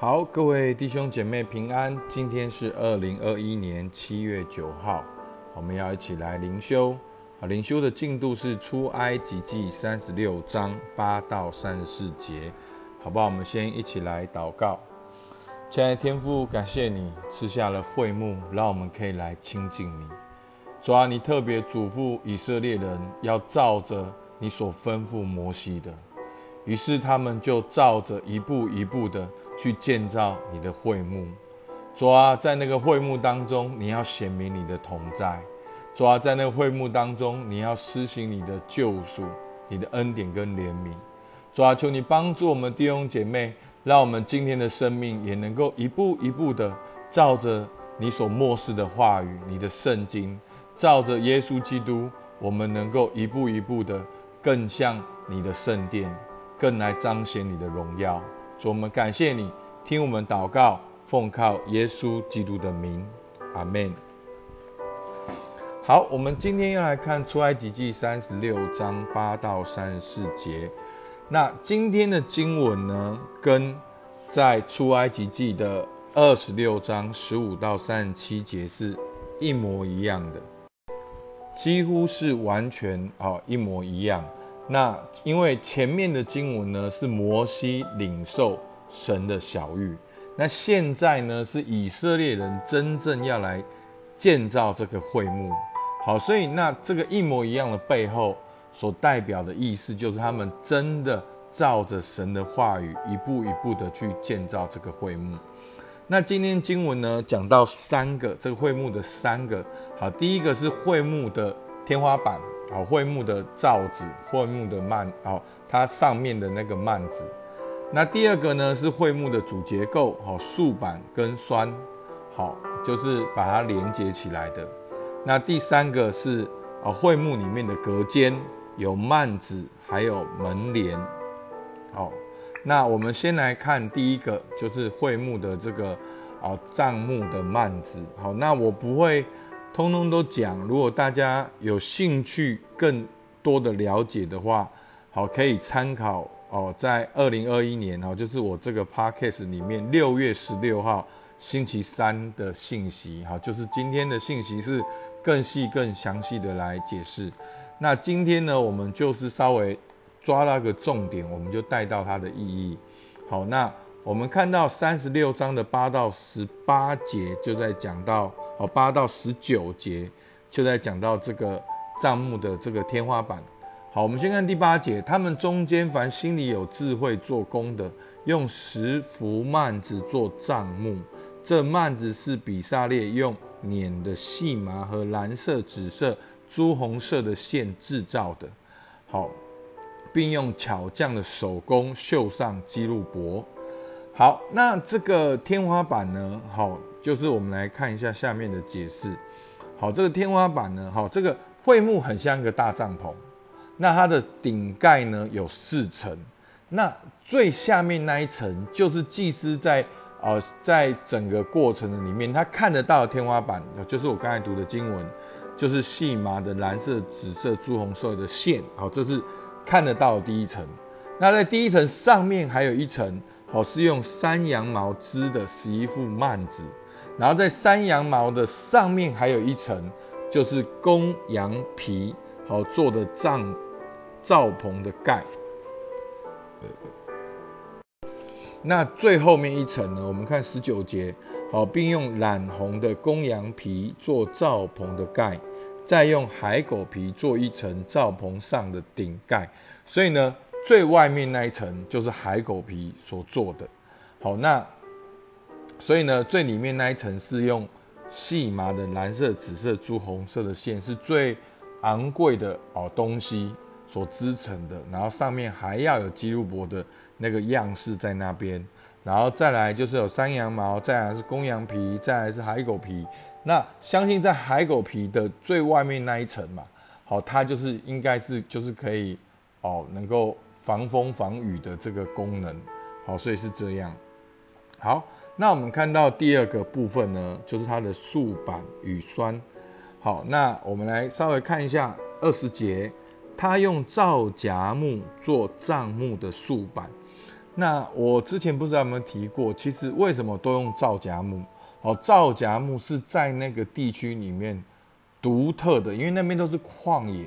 好，各位弟兄姐妹平安。今天是二零二一年七月九号，我们要一起来灵修。啊，灵修的进度是出埃及记三十六章八到三十四节，好不好？我们先一起来祷告。亲爱的天父，感谢你赐下了会幕，让我们可以来亲近你。主啊，你特别嘱咐以色列人要照着你所吩咐摩西的，于是他们就照着一步一步的去建造你的会幕。主啊，在那个会幕当中，你要显明你的同在。主啊，在那个会幕当中，你要施行你的救赎、你的恩典跟怜悯。主啊，求你帮助我们弟兄姐妹。让我们今天的生命也能够一步一步的照着你所漠视的话语，你的圣经，照着耶稣基督，我们能够一步一步的更像你的圣殿，更来彰显你的荣耀。主，我们感谢你，听我们祷告，奉靠耶稣基督的名，阿门。好，我们今天要来看出埃及记三十六章八到三十四节。那今天的经文呢，跟在出埃及记的二十六章十五到三十七节是一模一样的，几乎是完全哦一模一样。那因为前面的经文呢是摩西领受神的小谕，那现在呢是以色列人真正要来建造这个会幕。好，所以那这个一模一样的背后。所代表的意思就是，他们真的照着神的话语，一步一步的去建造这个会幕。那今天经文呢，讲到三个这个会幕的三个。好，第一个是会幕的天花板，好，会幕的罩子，会幕的幔，好，它上面的那个幔子。那第二个呢，是会幕的主结构，好，竖板跟栓，好，就是把它连接起来的。那第三个是啊，会幕里面的隔间。有幔子，还有门帘。好，那我们先来看第一个，就是会幕的这个啊帐幕的幔子。好，那我不会通通都讲，如果大家有兴趣更多的了解的话，好，可以参考哦，在二零二一年哦，就是我这个 podcast 里面六月十六号星期三的信息。好，就是今天的信息是更细、更详细的来解释。那今天呢，我们就是稍微抓到个重点，我们就带到它的意义。好，那我们看到三十六章的八到十八节，就在讲到哦，八到十九节就在讲到这个帐幕的这个天花板。好，我们先看第八节，他们中间凡心里有智慧做工的，用十幅幔子做帐幕，这幔子是比萨列用捻的细麻和蓝色、紫色。朱红色的线制造的，好，并用巧匠的手工绣上基路帛。好，那这个天花板呢？好，就是我们来看一下下面的解释。好，这个天花板呢？好，这个会幕很像一个大帐篷。那它的顶盖呢有四层，那最下面那一层就是祭司在呃在整个过程的里面他看得到的天花板，就是我刚才读的经文。就是细麻的蓝色、紫色、朱红色的线，好，这是看得到的第一层。那在第一层上面还有一层，好，是用山羊毛织的十一副幔子。然后在山羊毛的上面还有一层，就是公羊皮好做的帐罩棚的盖。那最后面一层呢？我们看十九节，好，并用染红的公羊皮做罩棚的盖。再用海狗皮做一层罩棚上的顶盖，所以呢，最外面那一层就是海狗皮所做的。好，那所以呢，最里面那一层是用细麻的蓝色、紫色、朱红色的线，是最昂贵的哦东西所织成的。然后上面还要有基路伯的那个样式在那边，然后再来就是有山羊毛，再来是公羊皮，再来是海狗皮。那相信在海狗皮的最外面那一层嘛，好，它就是应该是就是可以哦，能够防风防雨的这个功能，好，所以是这样。好，那我们看到第二个部分呢，就是它的竖板与栓。好，那我们来稍微看一下二十节，它用皂荚木做帐木的竖板。那我之前不知道有没有提过，其实为什么都用皂荚木？哦，皂荚木是在那个地区里面独特的，因为那边都是旷野，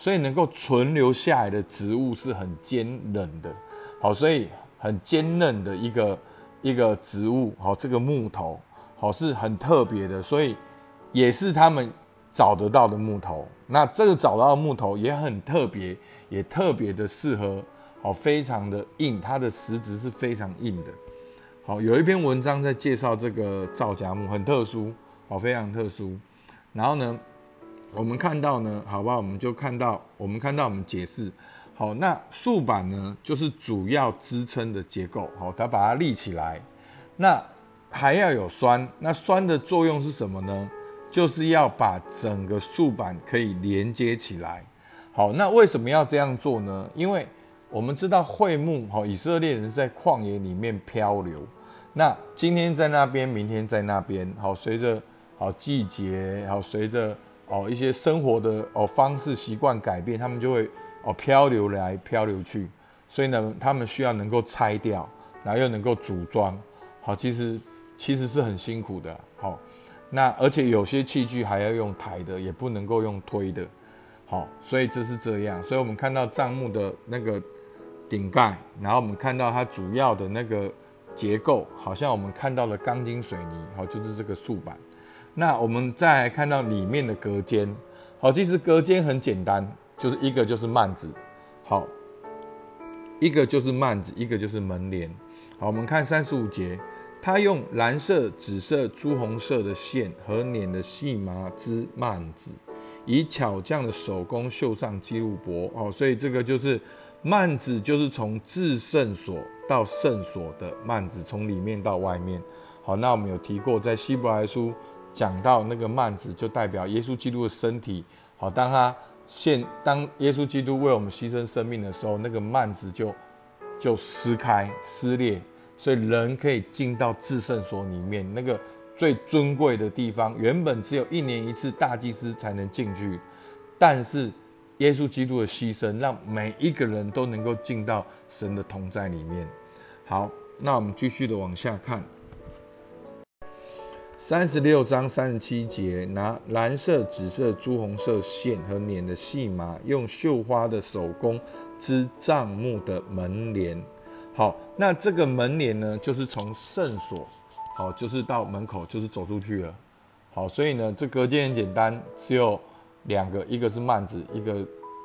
所以能够存留下来的植物是很坚韧的。好，所以很坚韧的一个一个植物。好，这个木头好是很特别的，所以也是他们找得到的木头。那这个找到的木头也很特别，也特别的适合。好，非常的硬，它的实质是非常硬的。好，有一篇文章在介绍这个皂荚木，很特殊，好，非常特殊。然后呢，我们看到呢，好不好？我们就看到，我们看到，我们解释。好，那竖板呢，就是主要支撑的结构。好，它把它立起来。那还要有栓，那栓的作用是什么呢？就是要把整个竖板可以连接起来。好，那为什么要这样做呢？因为我们知道会幕，哈，以色列人在旷野里面漂流，那今天在那边，明天在那边，好，随着好季节，好，随着哦一些生活的哦方式习惯改变，他们就会哦漂流来漂流去，所以呢，他们需要能够拆掉，然后又能够组装，好，其实其实是很辛苦的，好，那而且有些器具还要用抬的，也不能够用推的，好，所以这是这样，所以我们看到账目的那个。顶盖，然后我们看到它主要的那个结构，好像我们看到了钢筋水泥，好，就是这个竖板。那我们再来看到里面的隔间，好，其实隔间很简单，就是一个就是幔子，好，一个就是幔子，一个就是门帘。好，我们看三十五节，它用蓝色、紫色、朱红色的线和捻的细麻织幔子，以巧匠的手工绣上基路伯，哦，所以这个就是。幔子就是从至圣所到圣所的幔子，从里面到外面。好，那我们有提过，在希伯来书讲到那个幔子，就代表耶稣基督的身体。好，当他现当耶稣基督为我们牺牲生命的时候，那个幔子就就撕开撕裂，所以人可以进到至圣所里面，那个最尊贵的地方。原本只有一年一次大祭司才能进去，但是。耶稣基督的牺牲，让每一个人都能够进到神的同在里面。好，那我们继续的往下看，三十六章三十七节，拿蓝色、紫色、朱红色线和捻的细麻，用绣花的手工织帐幕的门帘。好，那这个门帘呢，就是从圣所，好，就是到门口，就是走出去了。好，所以呢，这隔间很简单，只有。两个，一个是幔子，一个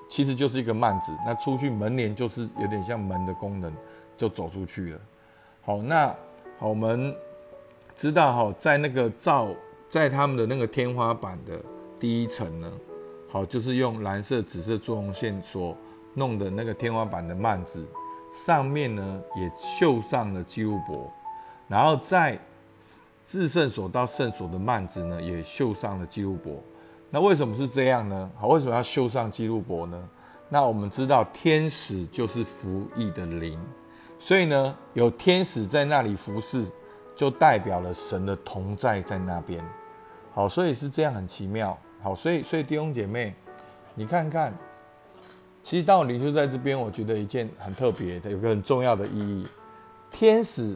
其实就是一个幔子。那出去门帘就是有点像门的功能，就走出去了。好，那好，我们知道哈，在那个造在他们的那个天花板的第一层呢，好，就是用蓝色、紫色作用线所弄的那个天花板的幔子，上面呢也绣上了基路伯，然后在至圣所到圣所的幔子呢也绣上了基路伯。那为什么是这样呢？好，为什么要绣上基路伯呢？那我们知道天使就是服役的灵，所以呢，有天使在那里服侍，就代表了神的同在在那边。好，所以是这样很奇妙。好，所以所以弟兄姐妹，你看看，其实道理就在这边。我觉得一件很特别的，有个很重要的意义，天使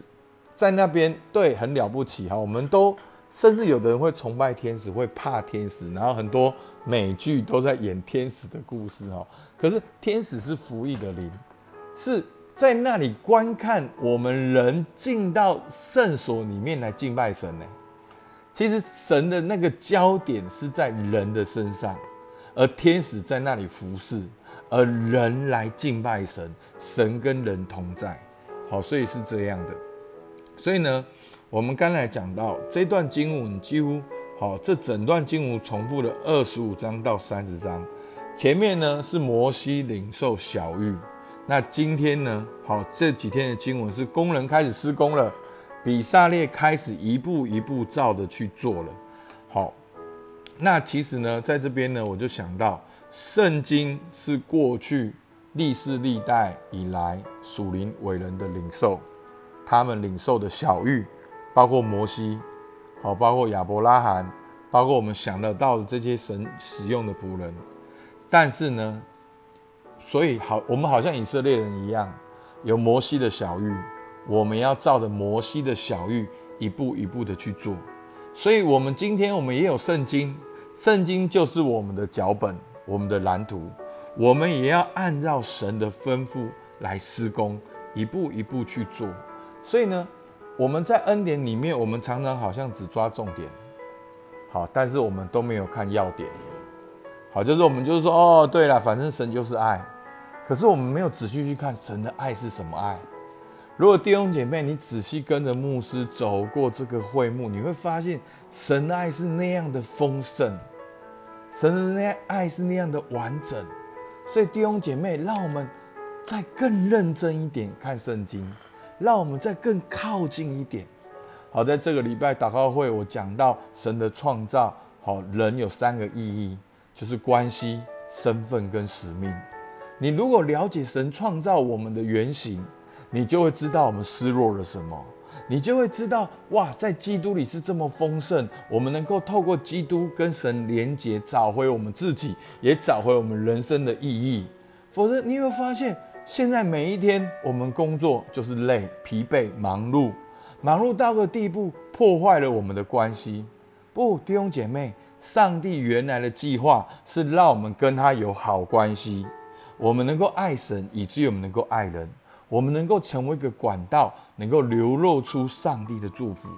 在那边，对，很了不起哈。我们都。甚至有的人会崇拜天使，会怕天使，然后很多美剧都在演天使的故事哦。可是天使是服役的灵，是在那里观看我们人进到圣所里面来敬拜神呢。其实神的那个焦点是在人的身上，而天使在那里服侍，而人来敬拜神，神跟人同在。好，所以是这样的。所以呢。我们刚才讲到这段经文，几乎好，这整段经文重复了二十五章到三十章。前面呢是摩西领受小玉，那今天呢，好这几天的经文是工人开始施工了，比萨列开始一步一步照着去做了。好，那其实呢，在这边呢，我就想到，圣经是过去历世历代以来属灵伟人的领受，他们领受的小玉。包括摩西，好，包括亚伯拉罕，包括我们想得到的这些神使用的仆人，但是呢，所以好，我们好像以色列人一样，有摩西的小玉，我们要照着摩西的小玉一步一步的去做。所以，我们今天我们也有圣经，圣经就是我们的脚本，我们的蓝图，我们也要按照神的吩咐来施工，一步一步去做。所以呢，我们在恩典里面，我们常常好像只抓重点，好，但是我们都没有看要点。好，就是我们就是说，哦，对了，反正神就是爱。可是我们没有仔细去看神的爱是什么爱。如果弟兄姐妹，你仔细跟着牧师走过这个会幕，你会发现神的爱是那样的丰盛，神的那爱是那样的完整。所以弟兄姐妹，让我们再更认真一点看圣经，让我们再更靠近一点。好，在这个礼拜祷告会，我讲到神的创造，好人有三个意义，就是关系、身份跟使命。你如果了解神创造我们的原型，你就会知道我们失落了什么，你就会知道哇，在基督里是这么丰盛，我们能够透过基督跟神连结，找回我们自己，也找回我们人生的意义。否则，你会发现现在每一天我们工作就是累、疲惫、忙碌，忙碌到个地步，破坏了我们的关系。不，弟兄姐妹，上帝原来的计划是让我们跟他有好关系。我们能够爱神，以至于我们能够爱人；我们能够成为一个管道，能够流露出上帝的祝福。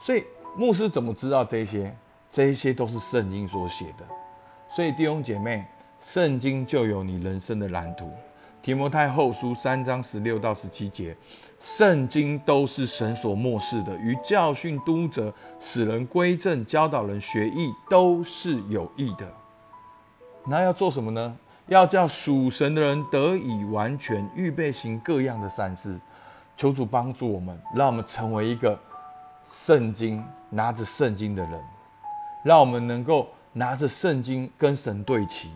所以，牧师怎么知道这些？这些都是圣经所写的。所以，弟兄姐妹，圣经就有你人生的蓝图。提摩太后书三章十六到十七节，圣经都是神所漠视的，与教训、督责、使人归正、教导人学艺，都是有益的。那要做什么呢？要叫属神的人得以完全预备行各样的善事，求主帮助我们，让我们成为一个圣经拿着圣经的人，让我们能够拿着圣经跟神对齐，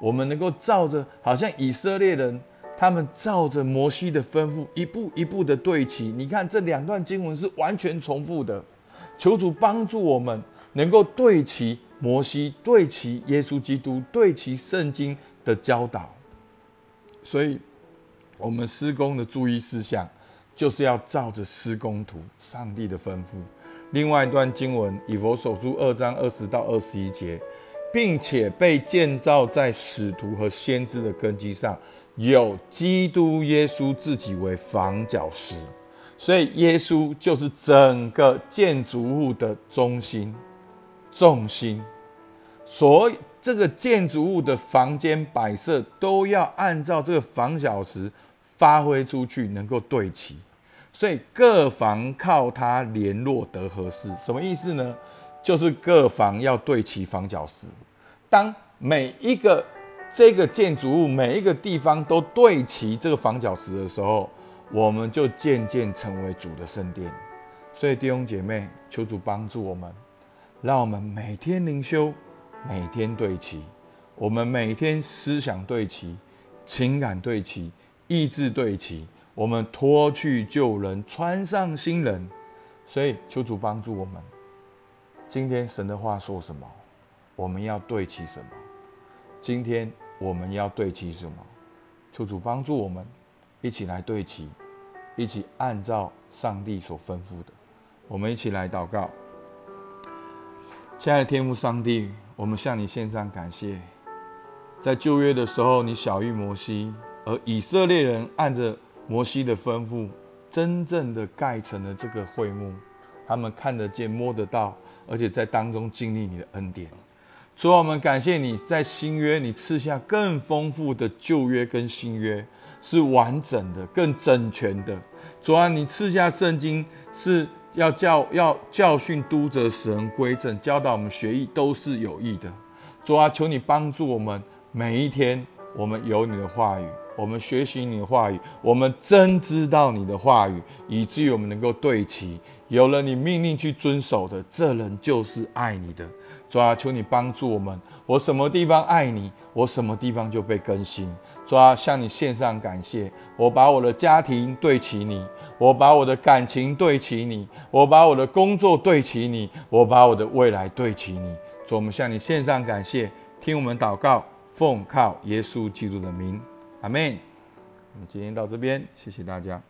我们能够照着好像以色列人，他们照着摩西的吩咐一步一步的对齐。你看这两段经文是完全重复的，求主帮助我们能够对齐摩西，对齐耶稣基督，对齐圣经。的教导，所以，我们施工的注意事项，就是要照着施工图，上帝的吩咐。另外一段经文，以佛所书二章二十到二十一节，并且被建造在使徒和先知的根基上，有基督耶稣自己为房角石，所以耶稣就是整个建筑物的中心、重心，所以。这个建筑物的房间摆设都要按照这个房小时发挥出去，能够对齐，所以各房靠它联络得合适。什么意思呢？就是各房要对齐房角石。当每一个这个建筑物每一个地方都对齐这个房角石的时候，我们就渐渐成为主的圣殿。所以弟兄姐妹，求主帮助我们，让我们每天灵修。每天对齐，我们每天思想对齐，情感对齐，意志对齐，我们脱去旧人，穿上新人。所以求主帮助我们。今天神的话说什么？我们要对齐什么？今天我们要对齐什么？求主帮助我们，一起来对齐，一起按照上帝所吩咐的，我们一起来祷告。亲爱的天父上帝。我们向你献上感谢，在旧约的时候，你小谕摩西，而以色列人按着摩西的吩咐，真正的盖成了这个会幕，他们看得见、摸得到，而且在当中经历你的恩典。主啊，我们感谢你在新约，你赐下更丰富的旧约跟新约，是完整的、更整全的。主啊，你赐下圣经是。要教要教训督责使人归正，教导我们学艺都是有益的。主啊，求你帮助我们每一天，我们有你的话语，我们学习你的话语，我们真知道你的话语，以至于我们能够对齐。有了你命令去遵守的，这人就是爱你的。主啊，求你帮助我们。我什么地方爱你，我什么地方就被更新。主啊，向你献上感谢。我把我的家庭对齐你，我把我的感情对齐你，我把我的工作对齐你，我把我的未来对齐你。主，我们向你献上感谢，听我们祷告，奉靠耶稣基督的名，阿门。我们今天到这边，谢谢大家。